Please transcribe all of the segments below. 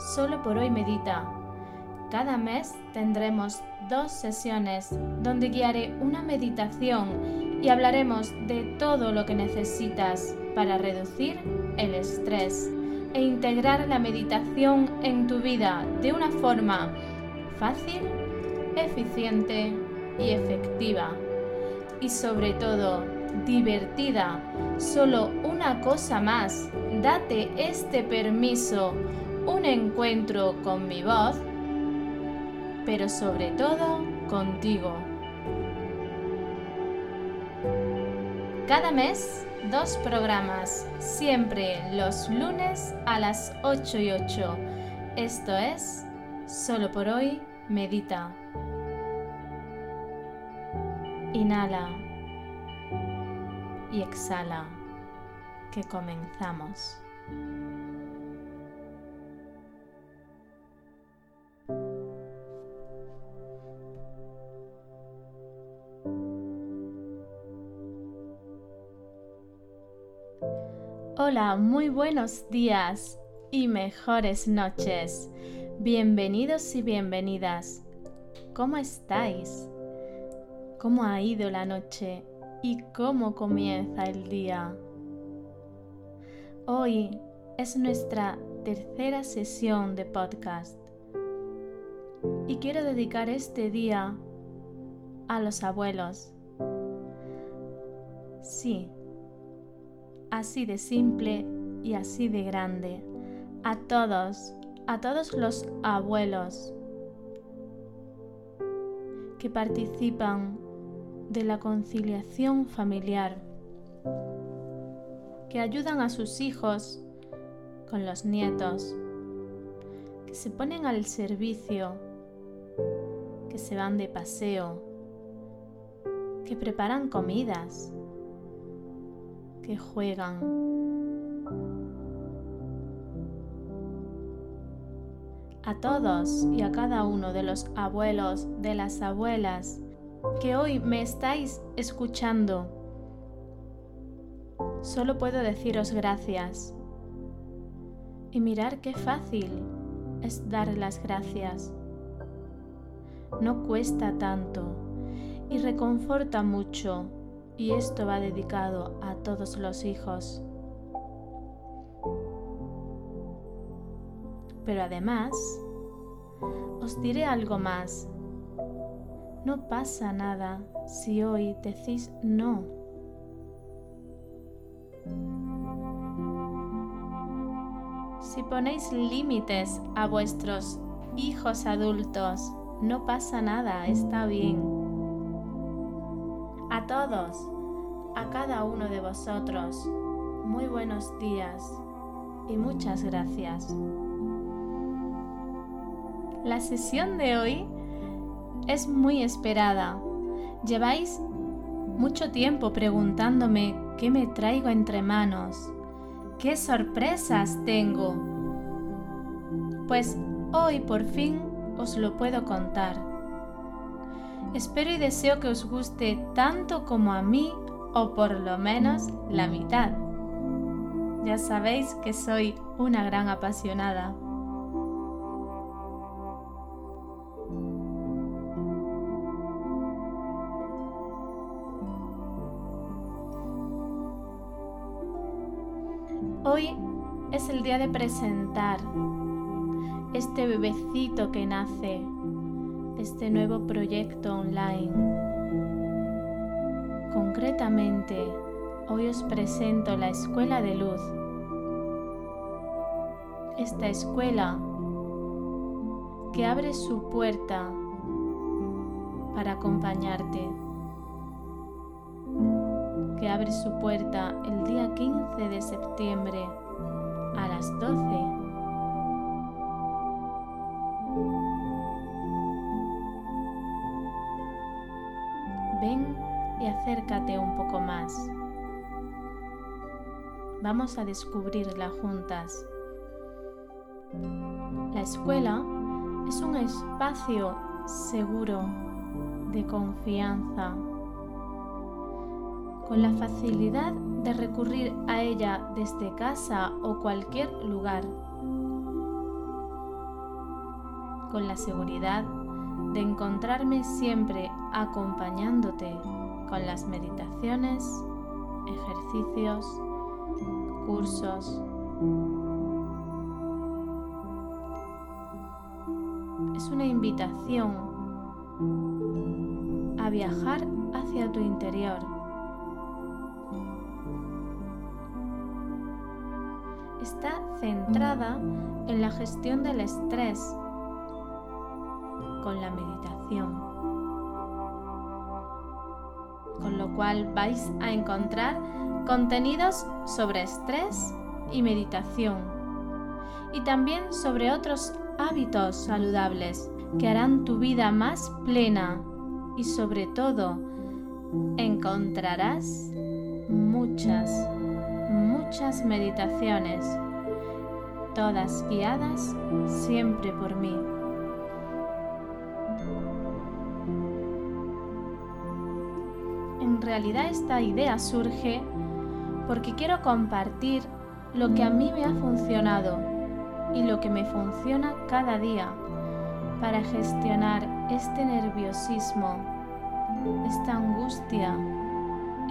Solo por hoy Medita. Cada mes tendremos dos sesiones donde guiaré una meditación y hablaremos de todo lo que necesitas para reducir el estrés e integrar la meditación en tu vida de una forma fácil, eficiente y efectiva. Y sobre todo, divertida. Solo una cosa más. Date este permiso. Un encuentro con mi voz, pero sobre todo contigo. Cada mes, dos programas, siempre los lunes a las 8 y 8. Esto es, solo por hoy, medita. Inhala y exhala, que comenzamos. Muy buenos días y mejores noches. Bienvenidos y bienvenidas. ¿Cómo estáis? ¿Cómo ha ido la noche y cómo comienza el día. Hoy es nuestra tercera sesión de podcast y quiero dedicar este día a los abuelos. Sí, así de simple y así de grande. A todos, a todos los abuelos que participan de la conciliación familiar, que ayudan a sus hijos con los nietos, que se ponen al servicio, que se van de paseo, que preparan comidas, que juegan. A todos y a cada uno de los abuelos, de las abuelas, que hoy me estáis escuchando. Solo puedo deciros gracias. Y mirar qué fácil es dar las gracias. No cuesta tanto y reconforta mucho y esto va dedicado a todos los hijos. Pero además, os diré algo más no pasa nada si hoy decís no. Si ponéis límites a vuestros hijos adultos, no pasa nada, está bien. Todos, a cada uno de vosotros, muy buenos días y muchas gracias. La sesión de hoy es muy esperada. Lleváis mucho tiempo preguntándome qué me traigo entre manos, qué sorpresas tengo. Pues hoy por fin os lo puedo contar. Espero y deseo que os guste tanto como a mí o por lo menos la mitad. Ya sabéis que soy una gran apasionada. Hoy es el día de presentar este bebecito que nace, este nuevo proyecto online. Concretamente, hoy os presento la Escuela de Luz. Esta escuela que abre su puerta para acompañarte que abre su puerta el día 15 de septiembre a las 12 Un poco más. Vamos a descubrirla juntas. La escuela es un espacio seguro, de confianza, con la facilidad de recurrir a ella desde casa o cualquier lugar, con la seguridad de encontrarme siempre acompañándote con las meditaciones, ejercicios, cursos. Es una invitación a viajar hacia tu interior. Está centrada en la gestión del estrés con la meditación. Vais a encontrar contenidos sobre estrés y meditación. Y también sobre otros hábitos saludables que harán tu vida más plena y sobre todo encontrarás muchas, muchas meditaciones, todas guiadas siempre por mí. Realidad esta idea surge porque quiero compartir lo que a mí me ha funcionado y lo que me funciona cada día para gestionar este nerviosismo, esta angustia,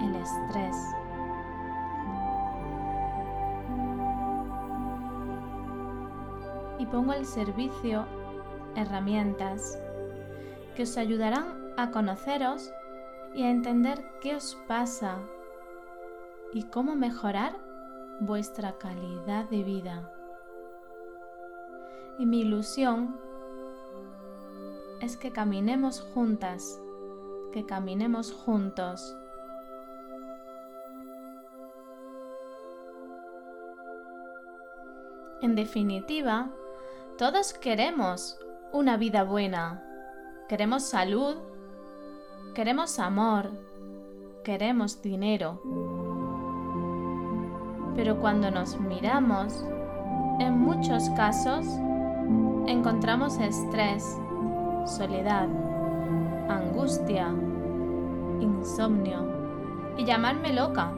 el estrés. Y pongo al servicio herramientas que os ayudarán a conoceros y a entender qué os pasa y cómo mejorar vuestra calidad de vida. Y mi ilusión es que caminemos juntas, que caminemos juntos. En definitiva, todos queremos una vida buena. Queremos salud, queremos amor, queremos dinero. Pero cuando nos miramos, en muchos casos encontramos estrés, soledad, angustia, insomnio y llamarme loca.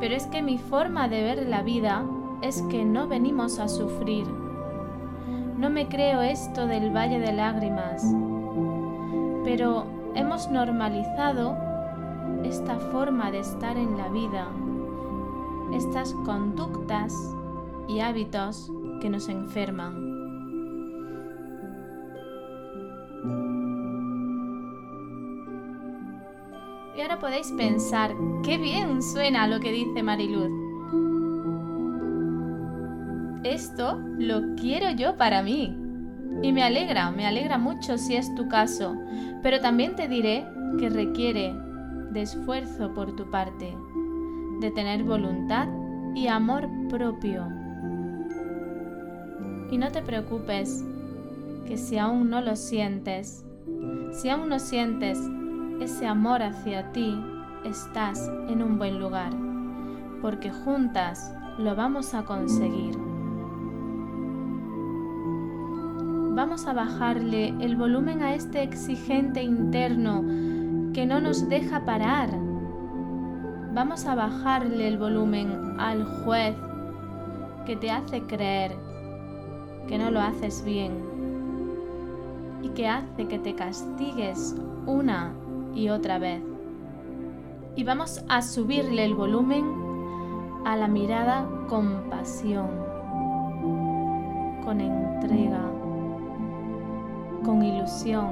Pero es que mi forma de ver la vida es que no venimos a sufrir. No me creo esto del valle de lágrimas, pero hemos normalizado esta forma de estar en la vida, estas conductas y hábitos que nos enferman. Y ahora podéis pensar, qué bien suena lo que dice Mariluz. Esto lo quiero yo para mí. Y me alegra, me alegra mucho si es tu caso, pero también te diré que requiere de esfuerzo por tu parte, de tener voluntad y amor propio. Y no te preocupes, que si aún no lo sientes, si aún no sientes ese amor hacia ti, estás en un buen lugar, porque juntas lo vamos a conseguir. Vamos a bajarle el volumen a este exigente interno que no nos deja parar. Vamos a bajarle el volumen al juez que te hace creer que no lo haces bien y que hace que te castigues una y otra vez. Y vamos a subirle el volumen a la mirada con pasión, con entrega, con ilusión,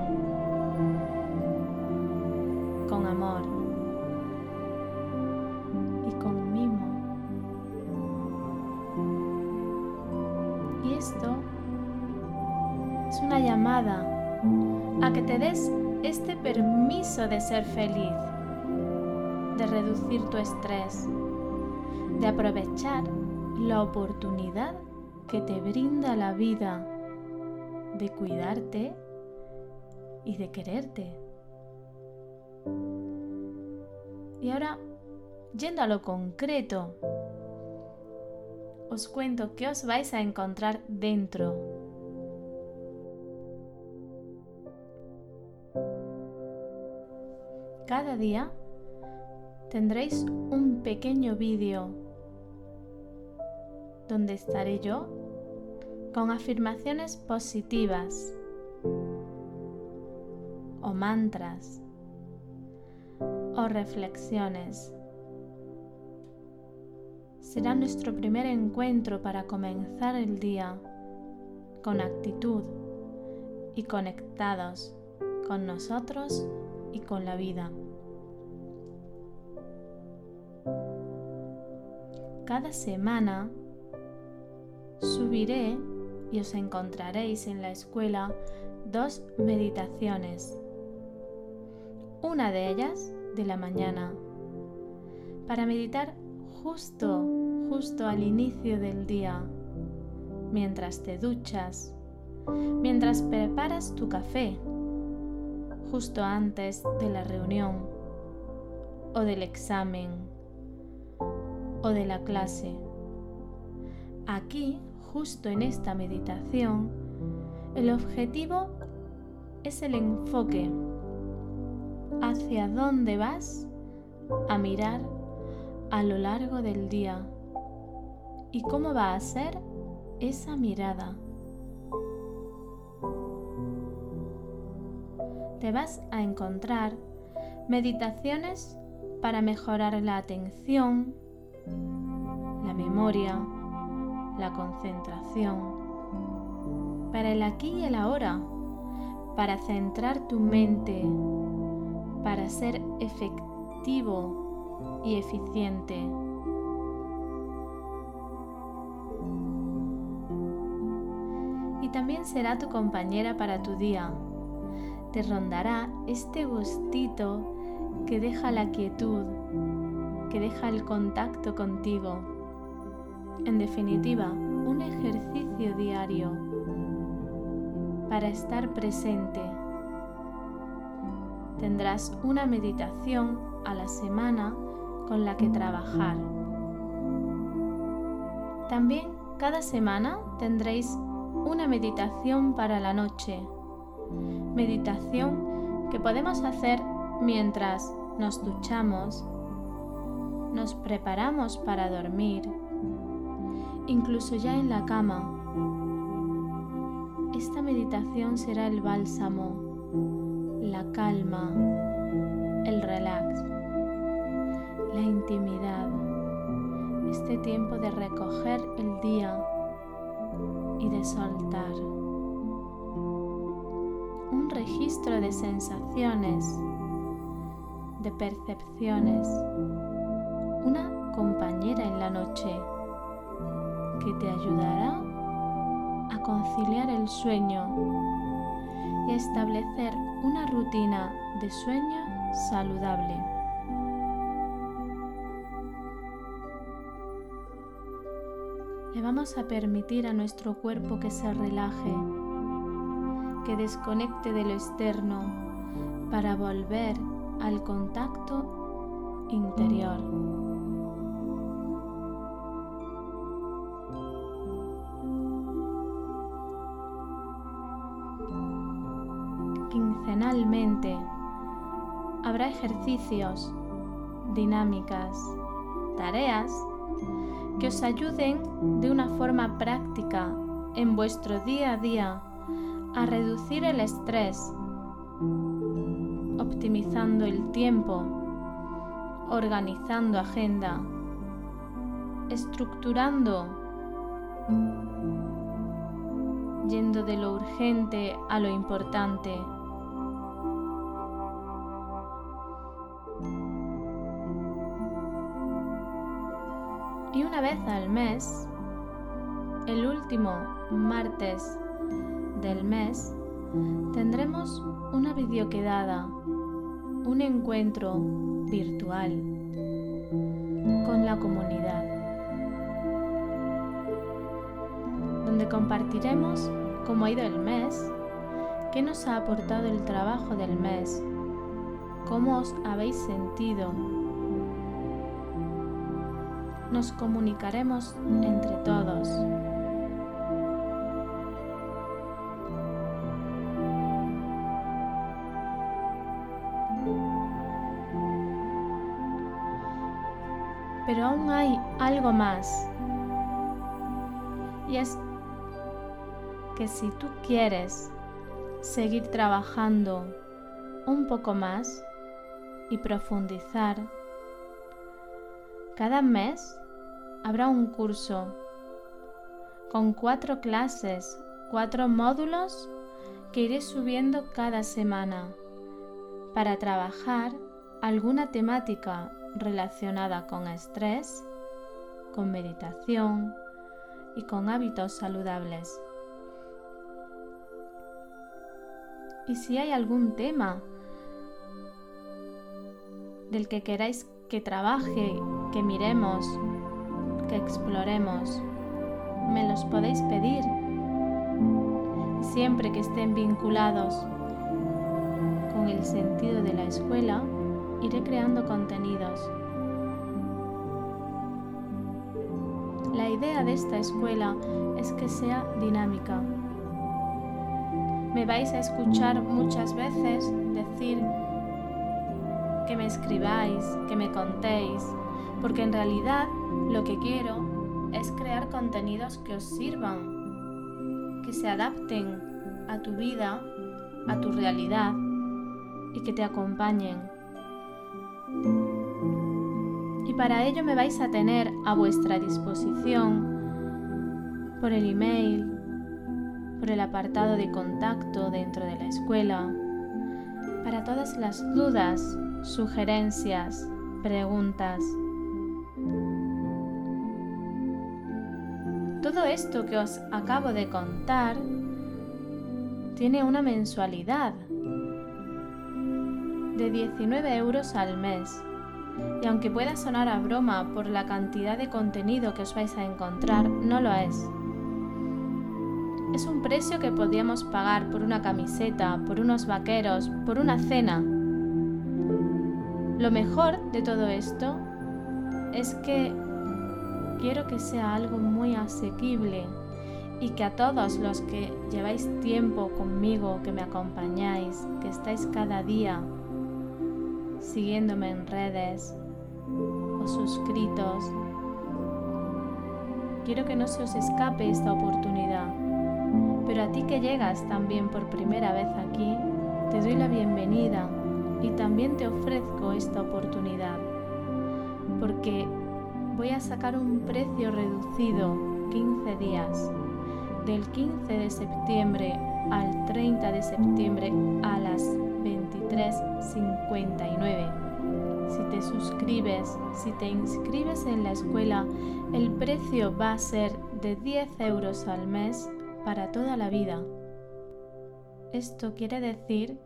con amor y con mimo. Y esto es una llamada a que te des este permiso de ser feliz, de reducir tu estrés, de aprovechar la oportunidad que te brinda la vida de cuidarte y de quererte. Y ahora, yendo a lo concreto, os cuento qué os vais a encontrar dentro. Cada día tendréis un pequeño vídeo donde estaré yo con afirmaciones positivas o mantras o reflexiones. Será nuestro primer encuentro para comenzar el día con actitud y conectados con nosotros y con la vida. Cada semana subiré y os encontraréis en la escuela dos meditaciones. Una de ellas de la mañana, para meditar justo, justo al inicio del día, mientras te duchas, mientras preparas tu café, justo antes de la reunión o del examen o de la clase. Aquí, justo en esta meditación, el objetivo es el enfoque hacia dónde vas a mirar a lo largo del día y cómo va a ser esa mirada. Te vas a encontrar meditaciones para mejorar la atención, la memoria, la concentración, para el aquí y el ahora, para centrar tu mente para ser efectivo y eficiente. Y también será tu compañera para tu día. Te rondará este gustito que deja la quietud, que deja el contacto contigo. En definitiva, un ejercicio diario para estar presente tendrás una meditación a la semana con la que trabajar. También cada semana tendréis una meditación para la noche. Meditación que podemos hacer mientras nos duchamos, nos preparamos para dormir, incluso ya en la cama. Esta meditación será el bálsamo la calma, el relax, la intimidad, este tiempo de recoger el día y de soltar. Un registro de sensaciones, de percepciones, una compañera en la noche que te ayudará a conciliar el sueño y establecer una rutina de sueño saludable. Le vamos a permitir a nuestro cuerpo que se relaje, que desconecte de lo externo para volver al contacto interior. Quincenalmente habrá ejercicios, dinámicas, tareas que os ayuden de una forma práctica en vuestro día a día a reducir el estrés, optimizando el tiempo, organizando agenda, estructurando, yendo de lo urgente a lo importante vez al mes, el último martes del mes, tendremos una videoquedada, un encuentro virtual con la comunidad, donde compartiremos cómo ha ido el mes, qué nos ha aportado el trabajo del mes, cómo os habéis sentido nos comunicaremos entre todos. Pero aún hay algo más. Y es que si tú quieres seguir trabajando un poco más y profundizar, cada mes habrá un curso con cuatro clases, cuatro módulos que iré subiendo cada semana para trabajar alguna temática relacionada con estrés, con meditación y con hábitos saludables. Y si hay algún tema del que queráis que trabaje, que miremos, que exploremos, me los podéis pedir. Siempre que estén vinculados con el sentido de la escuela, iré creando contenidos. La idea de esta escuela es que sea dinámica. Me vais a escuchar muchas veces decir que me escribáis, que me contéis, porque en realidad lo que quiero es crear contenidos que os sirvan, que se adapten a tu vida, a tu realidad y que te acompañen. Y para ello me vais a tener a vuestra disposición por el email, por el apartado de contacto dentro de la escuela, para todas las dudas sugerencias, preguntas. Todo esto que os acabo de contar tiene una mensualidad de 19 euros al mes. Y aunque pueda sonar a broma por la cantidad de contenido que os vais a encontrar, no lo es. Es un precio que podríamos pagar por una camiseta, por unos vaqueros, por una cena lo mejor de todo esto es que quiero que sea algo muy asequible y que a todos los que lleváis tiempo conmigo, que me acompañáis, que estáis cada día siguiéndome en redes o suscritos, quiero que no se os escape esta oportunidad. Pero a ti que llegas también por primera vez aquí, te doy la bienvenida y también te ofrezco esta oportunidad porque voy a sacar un precio reducido 15 días del 15 de septiembre al 30 de septiembre a las 23.59. Si te suscribes, si te inscribes en la escuela, el precio va a ser de 10 euros al mes para toda la vida. Esto quiere decir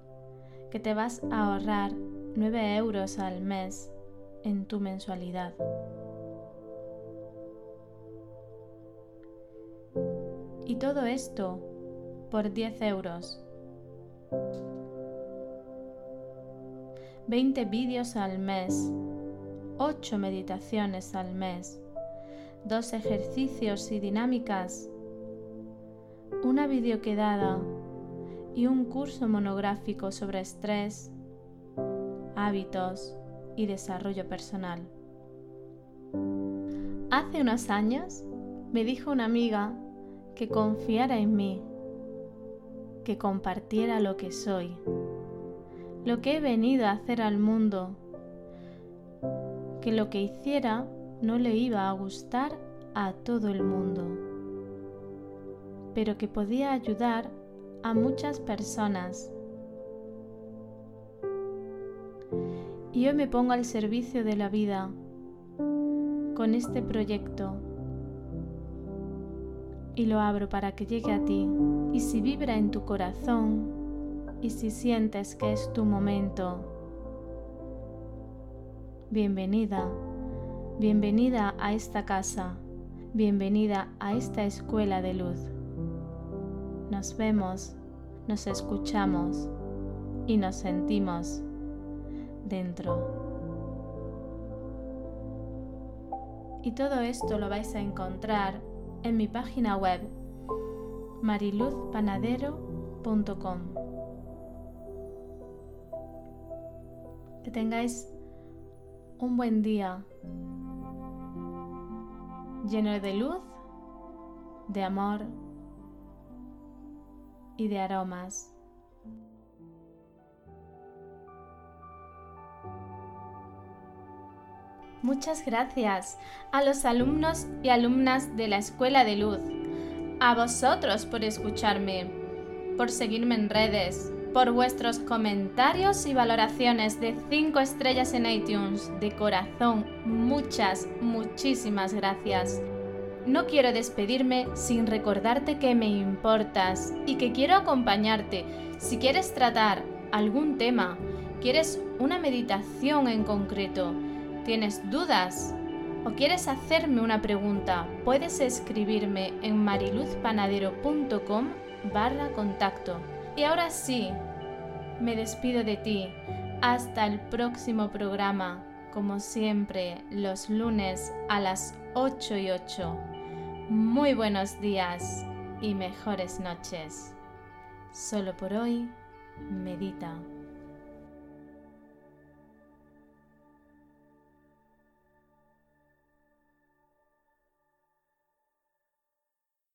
que te vas a ahorrar 9 euros al mes en tu mensualidad. Y todo esto por 10 euros. 20 vídeos al mes, 8 meditaciones al mes, 2 ejercicios y dinámicas, una videoquedada y un curso monográfico sobre estrés, hábitos y desarrollo personal. Hace unos años me dijo una amiga que confiara en mí, que compartiera lo que soy, lo que he venido a hacer al mundo, que lo que hiciera no le iba a gustar a todo el mundo, pero que podía ayudar a muchas personas. Y hoy me pongo al servicio de la vida con este proyecto y lo abro para que llegue a ti. Y si vibra en tu corazón y si sientes que es tu momento, bienvenida, bienvenida a esta casa, bienvenida a esta escuela de luz nos vemos, nos escuchamos y nos sentimos dentro. Y todo esto lo vais a encontrar en mi página web mariluzpanadero.com. Que tengáis un buen día lleno de luz, de amor y de aromas. Muchas gracias a los alumnos y alumnas de la Escuela de Luz, a vosotros por escucharme, por seguirme en redes, por vuestros comentarios y valoraciones de 5 estrellas en iTunes. De corazón, muchas, muchísimas gracias. No quiero despedirme sin recordarte que me importas y que quiero acompañarte. Si quieres tratar algún tema, quieres una meditación en concreto, tienes dudas o quieres hacerme una pregunta, puedes escribirme en mariluzpanadero.com barra contacto. Y ahora sí, me despido de ti. Hasta el próximo programa, como siempre, los lunes a las 8 y 8. Muy buenos días y mejores noches. Solo por hoy, medita.